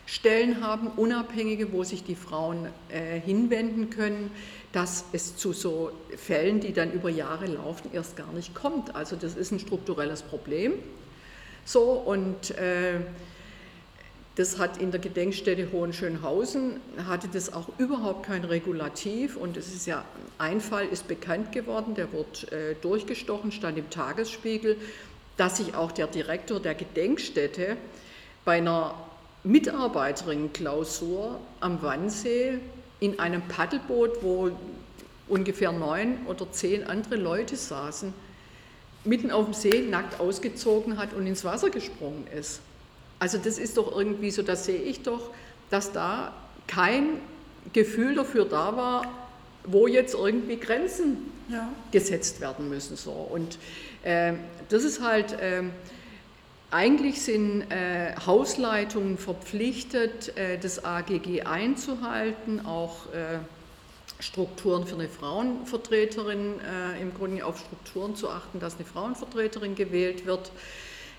Ansprechstellen haben, unabhängige, wo sich die Frauen äh, hinwenden können, dass es zu so Fällen, die dann über Jahre laufen, erst gar nicht kommt. Also das ist ein strukturelles Problem. So und äh, das hat in der Gedenkstätte Hohenschönhausen, hatte das auch überhaupt kein Regulativ und es ist ja, ein Fall ist bekannt geworden, der wurde äh, durchgestochen, stand im Tagesspiegel, dass sich auch der Direktor der Gedenkstätte bei einer Mitarbeiterinnenklausur am Wannsee in einem Paddelboot, wo ungefähr neun oder zehn andere Leute saßen, mitten auf dem See nackt ausgezogen hat und ins Wasser gesprungen ist. Also das ist doch irgendwie so, das sehe ich doch, dass da kein Gefühl dafür da war, wo jetzt irgendwie Grenzen ja. gesetzt werden müssen. So. Und äh, das ist halt, äh, eigentlich sind äh, Hausleitungen verpflichtet, äh, das AGG einzuhalten, auch äh, Strukturen für eine Frauenvertreterin, äh, im Grunde auf Strukturen zu achten, dass eine Frauenvertreterin gewählt wird.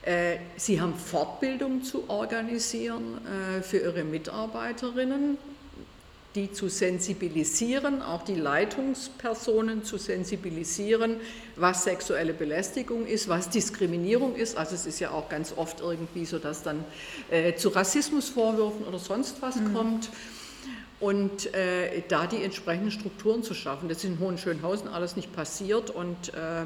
Äh, Sie haben Fortbildung zu organisieren äh, für Ihre Mitarbeiterinnen, die zu sensibilisieren, auch die Leitungspersonen zu sensibilisieren, was sexuelle Belästigung ist, was Diskriminierung ist. Also es ist ja auch ganz oft irgendwie so, dass dann äh, zu Rassismusvorwürfen oder sonst was mhm. kommt. Und äh, da die entsprechenden Strukturen zu schaffen. Das ist in Hohenschönhausen alles nicht passiert und äh,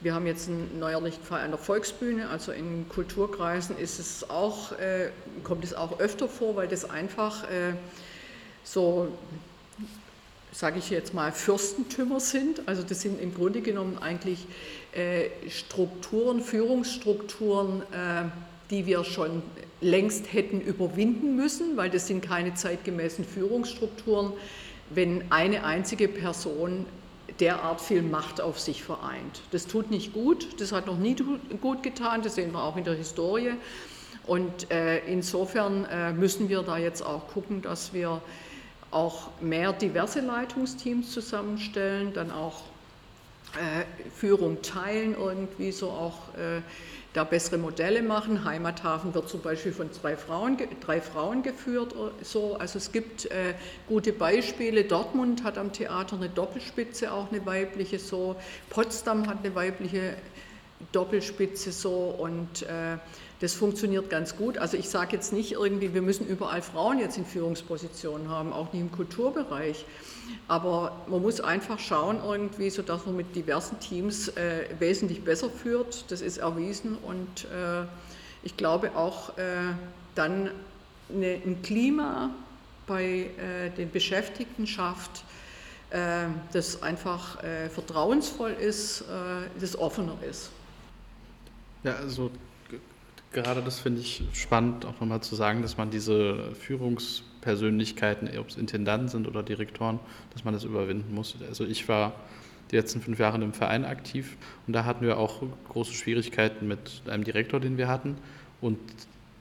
wir haben jetzt einen neuerlichen Fall an der Volksbühne, also in Kulturkreisen ist es auch, äh, kommt es auch öfter vor, weil das einfach äh, so, sage ich jetzt mal, Fürstentümer sind. Also das sind im Grunde genommen eigentlich äh, Strukturen, Führungsstrukturen, äh, die wir schon längst hätten überwinden müssen, weil das sind keine zeitgemäßen Führungsstrukturen, wenn eine einzige Person derart viel Macht auf sich vereint. Das tut nicht gut, das hat noch nie gut getan, das sehen wir auch in der Historie. Und äh, insofern müssen wir da jetzt auch gucken, dass wir auch mehr diverse Leitungsteams zusammenstellen, dann auch Führung teilen, irgendwie so auch äh, da bessere Modelle machen. Heimathafen wird zum Beispiel von zwei Frauen, drei Frauen geführt. So. Also es gibt äh, gute Beispiele. Dortmund hat am Theater eine Doppelspitze, auch eine weibliche so. Potsdam hat eine weibliche Doppelspitze so und äh, das funktioniert ganz gut. Also ich sage jetzt nicht irgendwie, wir müssen überall Frauen jetzt in Führungspositionen haben, auch nicht im Kulturbereich. Aber man muss einfach schauen, irgendwie, so dass man mit diversen Teams äh, wesentlich besser führt. Das ist erwiesen und äh, ich glaube auch äh, dann eine, ein Klima bei äh, den Beschäftigten schafft, äh, das einfach vertrauensvoll ist, das offener ist. Ja, also gerade das finde ich spannend, auch nochmal zu sagen, dass man diese Führungs- Persönlichkeiten, ob es Intendanten sind oder Direktoren, dass man das überwinden muss. Also ich war die letzten fünf Jahre im Verein aktiv und da hatten wir auch große Schwierigkeiten mit einem Direktor, den wir hatten. Und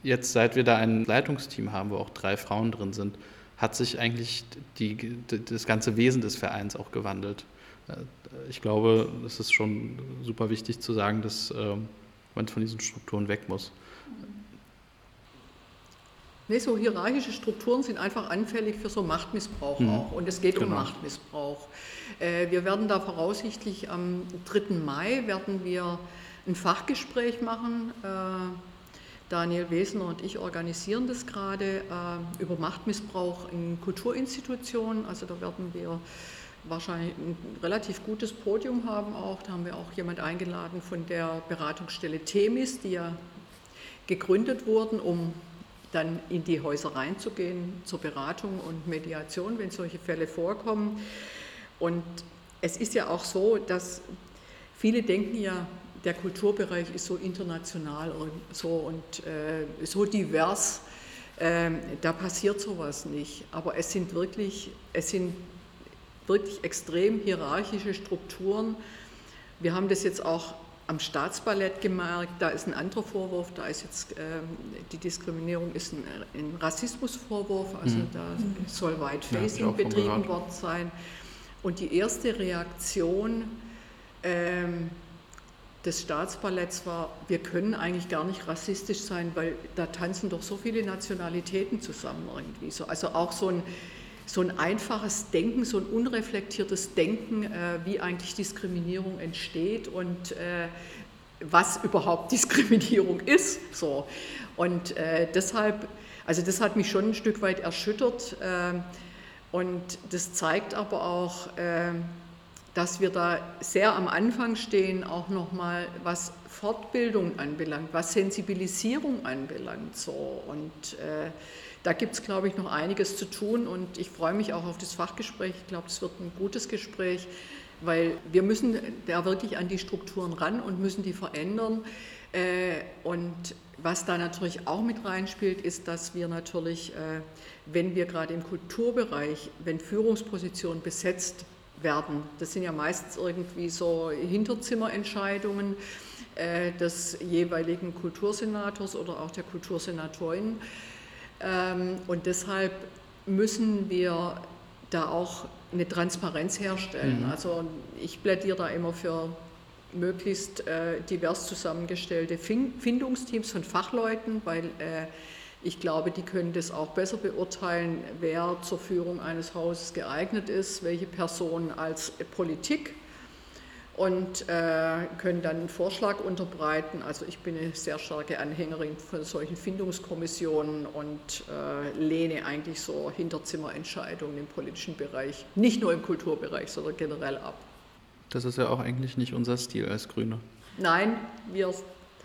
jetzt, seit wir da ein Leitungsteam haben, wo auch drei Frauen drin sind, hat sich eigentlich die, das ganze Wesen des Vereins auch gewandelt. Äh, ich glaube, es ist schon super wichtig zu sagen, dass ähm, man von diesen Strukturen weg muss. Nee, so hierarchische Strukturen sind einfach anfällig für so Machtmissbrauch mhm. auch. Und es geht genau. um Machtmissbrauch. Äh, wir werden da voraussichtlich am 3. Mai werden wir ein Fachgespräch machen. Äh, Daniel Wesner und ich organisieren das gerade äh, über Machtmissbrauch in Kulturinstitutionen. Also da werden wir wahrscheinlich ein relativ gutes Podium haben auch. Da haben wir auch jemand eingeladen von der Beratungsstelle Themis, die ja gegründet wurden, um dann in die Häuser reinzugehen zur Beratung und Mediation, wenn solche Fälle vorkommen. Und es ist ja auch so, dass viele denken ja, der Kulturbereich ist so international und so, und, äh, so divers, äh, da passiert sowas nicht. Aber es sind wirklich, es sind wirklich extrem hierarchische Strukturen. Wir haben das jetzt auch am Staatsballett gemerkt, da ist ein anderer Vorwurf, da ist jetzt ähm, die Diskriminierung ist ein, ein Rassismusvorwurf, also mhm. da soll White-Facing ja, betrieben worden sein. Und die erste Reaktion ähm, des Staatsballetts war, wir können eigentlich gar nicht rassistisch sein, weil da tanzen doch so viele Nationalitäten zusammen irgendwie. So, also auch so ein so ein einfaches Denken, so ein unreflektiertes Denken, äh, wie eigentlich Diskriminierung entsteht und äh, was überhaupt Diskriminierung ist. So. Und äh, deshalb, also das hat mich schon ein Stück weit erschüttert äh, und das zeigt aber auch, äh, dass wir da sehr am Anfang stehen, auch nochmal was Fortbildung anbelangt, was Sensibilisierung anbelangt. So. Und äh, da gibt es, glaube ich, noch einiges zu tun und ich freue mich auch auf das Fachgespräch. Ich glaube, es wird ein gutes Gespräch, weil wir müssen da wirklich an die Strukturen ran und müssen die verändern. Äh, und was da natürlich auch mit reinspielt, ist, dass wir natürlich, äh, wenn wir gerade im Kulturbereich, wenn Führungspositionen besetzt werden, das sind ja meistens irgendwie so Hinterzimmerentscheidungen äh, des jeweiligen Kultursenators oder auch der Kultursenatorin, und deshalb müssen wir da auch eine Transparenz herstellen. Mhm. Also ich plädiere da immer für möglichst äh, divers zusammengestellte Findungsteams von Fachleuten, weil äh, ich glaube, die können das auch besser beurteilen, wer zur Führung eines Hauses geeignet ist, welche Person als Politik und äh, können dann einen Vorschlag unterbreiten. Also ich bin eine sehr starke Anhängerin von solchen Findungskommissionen und äh, lehne eigentlich so Hinterzimmerentscheidungen im politischen Bereich, nicht nur im Kulturbereich, sondern generell ab. Das ist ja auch eigentlich nicht unser Stil als Grüne. Nein, wir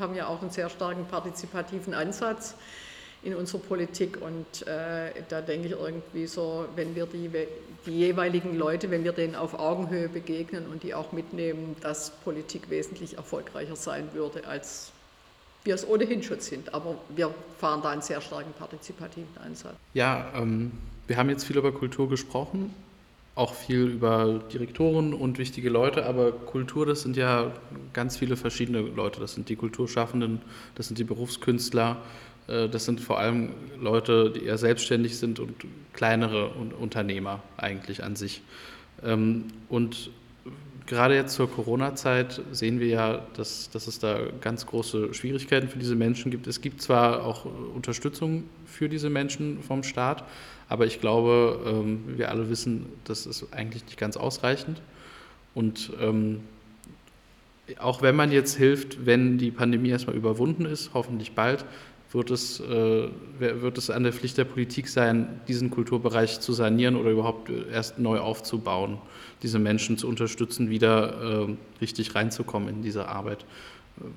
haben ja auch einen sehr starken partizipativen Ansatz in unserer Politik und äh, da denke ich irgendwie so, wenn wir die, die jeweiligen Leute, wenn wir denen auf Augenhöhe begegnen und die auch mitnehmen, dass Politik wesentlich erfolgreicher sein würde, als wir es ohnehin schon sind. Aber wir fahren da einen sehr starken partizipativen Ansatz. Ja, ähm, wir haben jetzt viel über Kultur gesprochen, auch viel über Direktoren und wichtige Leute, aber Kultur, das sind ja ganz viele verschiedene Leute. Das sind die Kulturschaffenden, das sind die Berufskünstler, das sind vor allem Leute, die eher selbstständig sind und kleinere Unternehmer eigentlich an sich. Ähm, und gerade jetzt zur Corona-Zeit sehen wir ja, dass, dass es da ganz große Schwierigkeiten für diese Menschen gibt. Es gibt zwar auch Unterstützung für diese Menschen vom Staat, aber ich glaube, ähm, wir alle wissen, das ist eigentlich nicht ganz ausreichend. Und ähm, auch wenn man jetzt hilft, wenn die Pandemie erstmal überwunden ist, hoffentlich bald, wird es, äh, wird es an der Pflicht der Politik sein, diesen Kulturbereich zu sanieren oder überhaupt erst neu aufzubauen, diese Menschen zu unterstützen, wieder äh, richtig reinzukommen in diese Arbeit.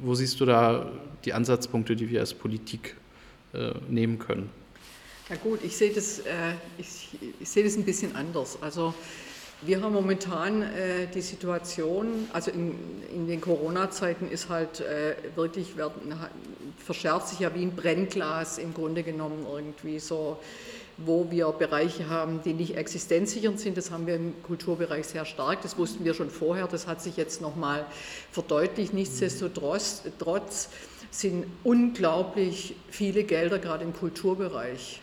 Wo siehst du da die Ansatzpunkte, die wir als Politik äh, nehmen können? Ja gut, ich sehe das, ich, ich sehe das ein bisschen anders. Also wir haben momentan äh, die Situation, also in, in den Corona-Zeiten ist halt äh, wirklich, werden, verschärft sich ja wie ein Brennglas im Grunde genommen irgendwie so, wo wir Bereiche haben, die nicht existenzsichernd sind. Das haben wir im Kulturbereich sehr stark, das wussten wir schon vorher, das hat sich jetzt nochmal verdeutlicht. Nichtsdestotrotz trotz sind unglaublich viele Gelder gerade im Kulturbereich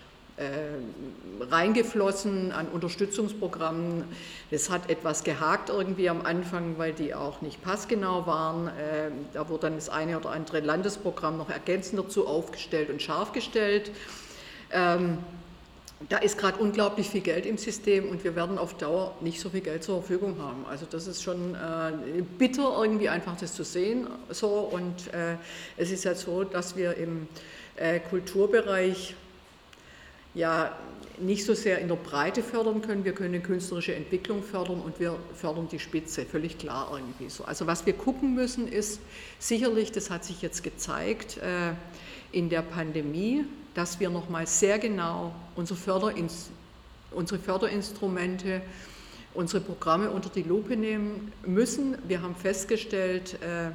reingeflossen an Unterstützungsprogrammen. Das hat etwas gehakt irgendwie am Anfang, weil die auch nicht passgenau waren. Äh, da wurde dann das eine oder andere Landesprogramm noch ergänzend dazu aufgestellt und scharf gestellt. Ähm, da ist gerade unglaublich viel Geld im System und wir werden auf Dauer nicht so viel Geld zur Verfügung haben. Also das ist schon äh, bitter irgendwie einfach das zu sehen. So und äh, es ist ja so, dass wir im äh, Kulturbereich ja nicht so sehr in der Breite fördern können. Wir können künstlerische Entwicklung fördern und wir fördern die Spitze, völlig klar irgendwie so. Also was wir gucken müssen ist sicherlich, das hat sich jetzt gezeigt äh, in der Pandemie, dass wir nochmal sehr genau unsere, Förderins unsere Förderinstrumente, unsere Programme unter die Lupe nehmen müssen. Wir haben festgestellt, äh,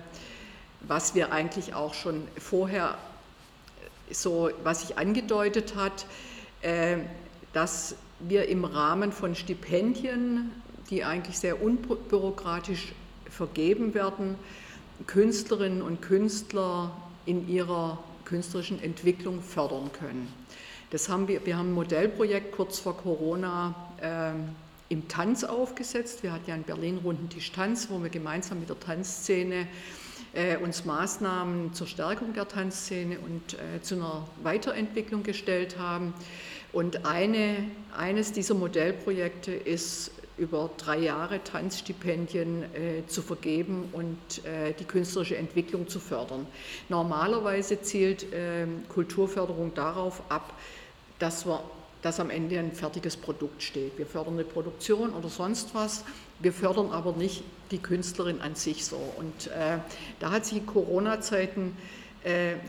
was wir eigentlich auch schon vorher so, was sich angedeutet hat, dass wir im Rahmen von Stipendien, die eigentlich sehr unbürokratisch vergeben werden, Künstlerinnen und Künstler in ihrer künstlerischen Entwicklung fördern können. Das haben wir, wir haben ein Modellprojekt kurz vor Corona äh, im Tanz aufgesetzt. Wir hatten ja in Berlin Rundentisch Tanz, wo wir gemeinsam mit der Tanzszene äh, uns Maßnahmen zur Stärkung der Tanzszene und äh, zu einer Weiterentwicklung gestellt haben. Und eine, eines dieser Modellprojekte ist über drei Jahre Tanzstipendien äh, zu vergeben und äh, die künstlerische Entwicklung zu fördern. Normalerweise zielt äh, Kulturförderung darauf ab, dass, wir, dass am Ende ein fertiges Produkt steht. Wir fördern eine Produktion oder sonst was, wir fördern aber nicht die Künstlerin an sich so. Und äh, da hat sich in Corona-Zeiten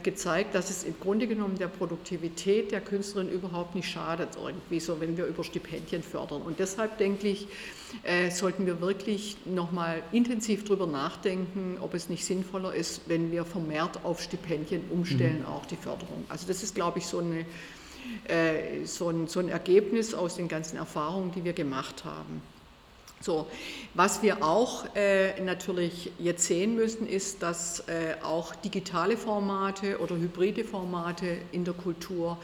gezeigt, dass es im Grunde genommen der Produktivität der Künstlerin überhaupt nicht schadet, irgendwie so, wenn wir über Stipendien fördern. Und deshalb denke ich, äh, sollten wir wirklich nochmal intensiv darüber nachdenken, ob es nicht sinnvoller ist, wenn wir vermehrt auf Stipendien umstellen, mhm. auch die Förderung. Also das ist, glaube ich, so, eine, äh, so, ein, so ein Ergebnis aus den ganzen Erfahrungen, die wir gemacht haben. So, was wir auch äh, natürlich jetzt sehen müssen, ist, dass äh, auch digitale Formate oder hybride Formate in der Kultur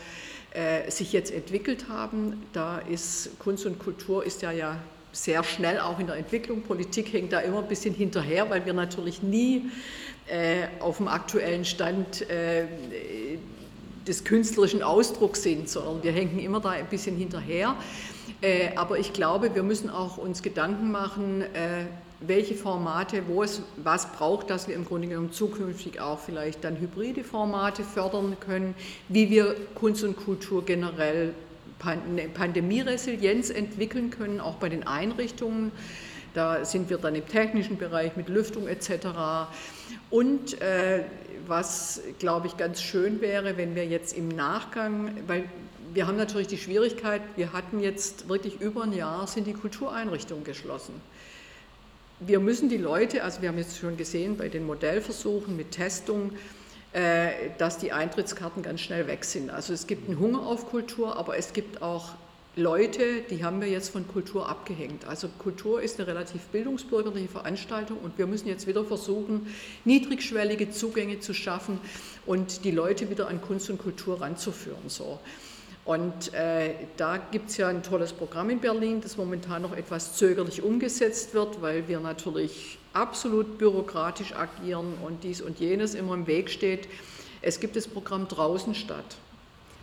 äh, sich jetzt entwickelt haben. Da ist Kunst und Kultur ist ja ja sehr schnell auch in der Entwicklung. Politik hängt da immer ein bisschen hinterher, weil wir natürlich nie äh, auf dem aktuellen Stand äh, des künstlerischen Ausdrucks sind, sondern wir hängen immer da ein bisschen hinterher. Äh, aber ich glaube, wir müssen auch uns Gedanken machen, äh, welche Formate, wo es was braucht, dass wir im Grunde genommen zukünftig auch vielleicht dann hybride Formate fördern können, wie wir Kunst und Kultur generell eine Pandemieresilienz entwickeln können, auch bei den Einrichtungen. Da sind wir dann im technischen Bereich mit Lüftung etc. Und äh, was, glaube ich, ganz schön wäre, wenn wir jetzt im Nachgang, weil wir haben natürlich die Schwierigkeit, wir hatten jetzt wirklich über ein Jahr, sind die Kultureinrichtungen geschlossen. Wir müssen die Leute, also wir haben jetzt schon gesehen bei den Modellversuchen mit Testung, äh, dass die Eintrittskarten ganz schnell weg sind. Also es gibt einen Hunger auf Kultur, aber es gibt auch Leute, die haben wir jetzt von Kultur abgehängt. Also Kultur ist eine relativ bildungsbürgerliche Veranstaltung und wir müssen jetzt wieder versuchen, niedrigschwellige Zugänge zu schaffen und die Leute wieder an Kunst und Kultur ranzuführen. So. Und äh, da gibt es ja ein tolles Programm in Berlin, das momentan noch etwas zögerlich umgesetzt wird, weil wir natürlich absolut bürokratisch agieren und dies und jenes immer im Weg steht. Es gibt das Programm Draußen statt,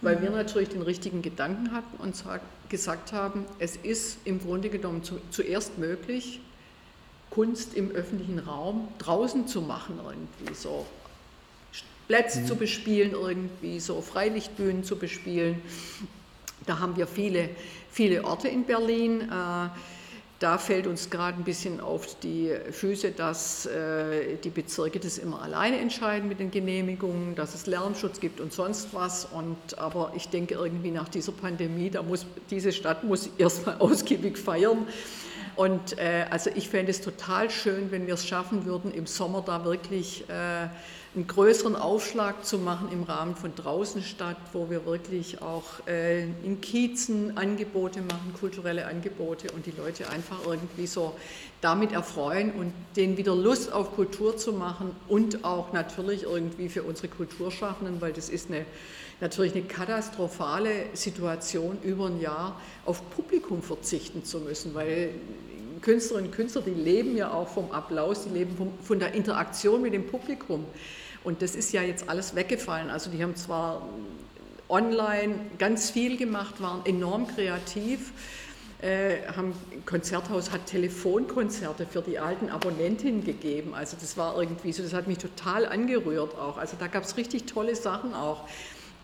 weil mhm. wir natürlich den richtigen Gedanken hatten und gesagt haben, es ist im Grunde genommen zu, zuerst möglich, Kunst im öffentlichen Raum draußen zu machen, irgendwie so. Plätze mhm. zu bespielen, irgendwie so Freilichtbühnen zu bespielen. Da haben wir viele, viele Orte in Berlin. Äh, da fällt uns gerade ein bisschen auf die Füße, dass äh, die Bezirke das immer alleine entscheiden mit den Genehmigungen, dass es Lärmschutz gibt und sonst was. Und, aber ich denke irgendwie nach dieser Pandemie, da muss, diese Stadt muss erstmal ausgiebig feiern. Und äh, also ich fände es total schön, wenn wir es schaffen würden, im Sommer da wirklich äh, einen größeren Aufschlag zu machen im Rahmen von draußen statt, wo wir wirklich auch äh, in Kiezen Angebote machen, kulturelle Angebote und die Leute einfach irgendwie so damit erfreuen und denen wieder Lust auf Kultur zu machen und auch natürlich irgendwie für unsere Kulturschaffenden, weil das ist eine, natürlich eine katastrophale Situation, über ein Jahr auf Publikum verzichten zu müssen, weil Künstlerinnen und Künstler, die leben ja auch vom Applaus, die leben vom, von der Interaktion mit dem Publikum. Und das ist ja jetzt alles weggefallen. Also die haben zwar online ganz viel gemacht, waren enorm kreativ, äh, haben, Konzerthaus hat Telefonkonzerte für die alten Abonnentinnen gegeben. Also das war irgendwie so, das hat mich total angerührt auch. Also da gab es richtig tolle Sachen auch.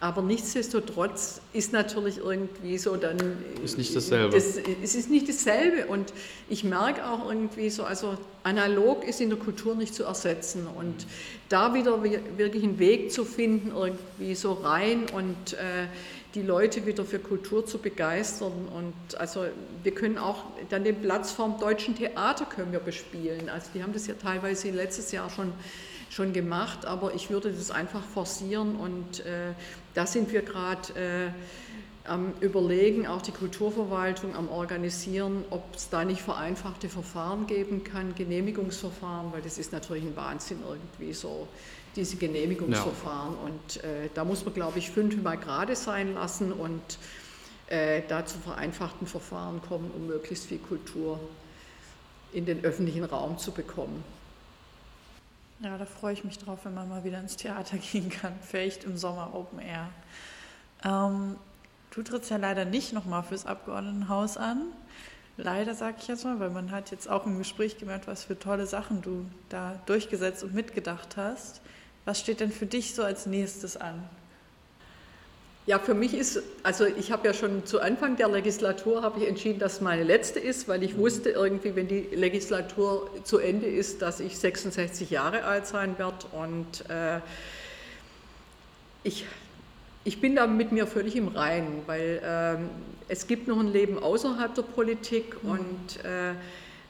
Aber nichtsdestotrotz ist natürlich irgendwie so dann. Ist nicht dasselbe. Das, es ist nicht dasselbe. Und ich merke auch irgendwie so, also analog ist in der Kultur nicht zu ersetzen. Und da wieder wirklich einen Weg zu finden, irgendwie so rein und äh, die Leute wieder für Kultur zu begeistern. Und also wir können auch dann den Platz vom Deutschen Theater können wir bespielen. Also die haben das ja teilweise letztes Jahr schon schon gemacht, aber ich würde das einfach forcieren und äh, da sind wir gerade äh, am Überlegen, auch die Kulturverwaltung am Organisieren, ob es da nicht vereinfachte Verfahren geben kann, Genehmigungsverfahren, weil das ist natürlich ein Wahnsinn irgendwie so, diese Genehmigungsverfahren. Ja. Und äh, da muss man, glaube ich, fünfmal gerade sein lassen und äh, da zu vereinfachten Verfahren kommen, um möglichst viel Kultur in den öffentlichen Raum zu bekommen. Ja, da freue ich mich drauf, wenn man mal wieder ins Theater gehen kann. Vielleicht im Sommer Open Air. Ähm, du trittst ja leider nicht nochmal fürs Abgeordnetenhaus an. Leider sage ich jetzt mal, weil man hat jetzt auch im Gespräch gemerkt, was für tolle Sachen du da durchgesetzt und mitgedacht hast. Was steht denn für dich so als nächstes an? Ja, für mich ist, also ich habe ja schon zu Anfang der Legislatur habe ich entschieden, dass es meine letzte ist, weil ich wusste irgendwie, wenn die Legislatur zu Ende ist, dass ich 66 Jahre alt sein werde und äh, ich, ich bin da mit mir völlig im Reinen, weil äh, es gibt noch ein Leben außerhalb der Politik mhm. und äh,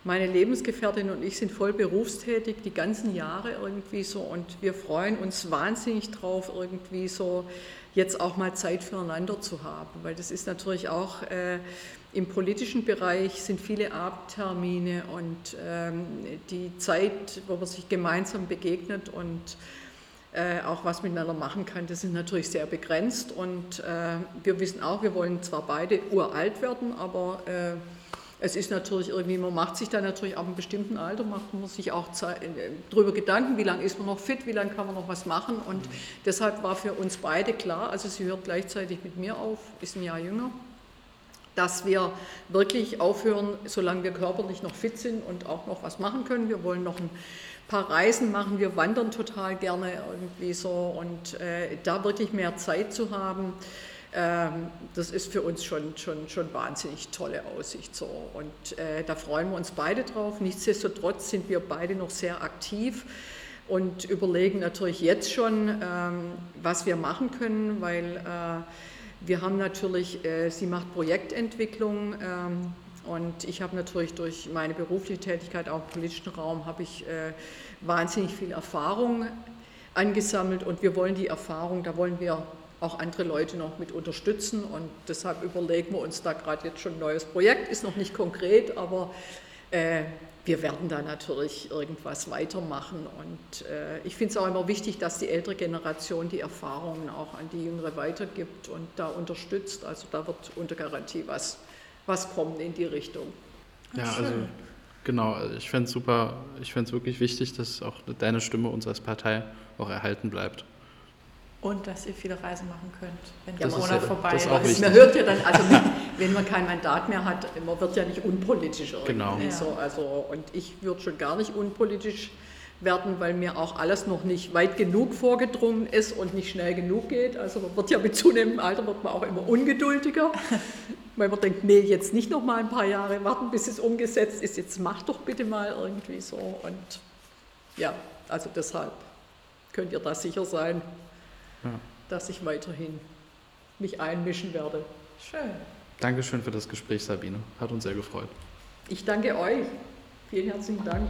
meine Lebensgefährtin und ich sind voll berufstätig die ganzen Jahre irgendwie so und wir freuen uns wahnsinnig drauf irgendwie so jetzt auch mal Zeit füreinander zu haben, weil das ist natürlich auch äh, im politischen Bereich sind viele Abtermine und ähm, die Zeit, wo man sich gemeinsam begegnet und äh, auch was miteinander machen kann, das ist natürlich sehr begrenzt und äh, wir wissen auch, wir wollen zwar beide uralt werden, aber äh, es ist natürlich irgendwie, man macht sich da natürlich ab einem bestimmten Alter, macht man sich auch äh, darüber Gedanken, wie lange ist man noch fit, wie lange kann man noch was machen. Und mhm. deshalb war für uns beide klar, also sie hört gleichzeitig mit mir auf, ist ein Jahr jünger, dass wir wirklich aufhören, solange wir körperlich noch fit sind und auch noch was machen können. Wir wollen noch ein paar Reisen machen, wir wandern total gerne irgendwie so und äh, da wirklich mehr Zeit zu haben. Ähm, das ist für uns schon, schon, schon wahnsinnig tolle Aussicht. So. Und äh, da freuen wir uns beide drauf. Nichtsdestotrotz sind wir beide noch sehr aktiv und überlegen natürlich jetzt schon, ähm, was wir machen können, weil äh, wir haben natürlich, äh, sie macht Projektentwicklung ähm, und ich habe natürlich durch meine berufliche Tätigkeit auch im politischen Raum habe ich äh, wahnsinnig viel Erfahrung angesammelt und wir wollen die Erfahrung, da wollen wir auch andere Leute noch mit unterstützen. Und deshalb überlegen wir uns da gerade jetzt schon ein neues Projekt. Ist noch nicht konkret, aber Äh, wir werden da natürlich irgendwas weitermachen. Und äh, ich finde es auch immer wichtig, dass die ältere Generation die Erfahrungen auch an die Jüngere weitergibt und da unterstützt. Also da wird unter Garantie was, was kommen in die Richtung. Ja, also genau, ich fände es super, ich fände es wirklich wichtig, dass auch deine Stimme uns als Partei auch erhalten bleibt. Und dass ihr viele Reisen machen könnt, wenn ja, Corona ja, vorbei ist. ist. Man hört ja dann, also wenn man kein Mandat mehr hat, man wird ja nicht unpolitisch irgendwie. Genau. Ja. So, also, und ich würde schon gar nicht unpolitisch werden, weil mir auch alles noch nicht weit genug vorgedrungen ist und nicht schnell genug geht. Also man wird ja mit zunehmendem Alter wird man auch immer ungeduldiger, weil man denkt, nee, jetzt nicht noch mal ein paar Jahre warten, bis es umgesetzt ist. Jetzt mach doch bitte mal irgendwie so. Und ja, also deshalb könnt ihr da sicher sein ja. dass ich weiterhin mich einmischen werde. Schön. Dankeschön für das Gespräch, Sabine. Hat uns sehr gefreut. Ich danke euch. Vielen herzlichen Dank.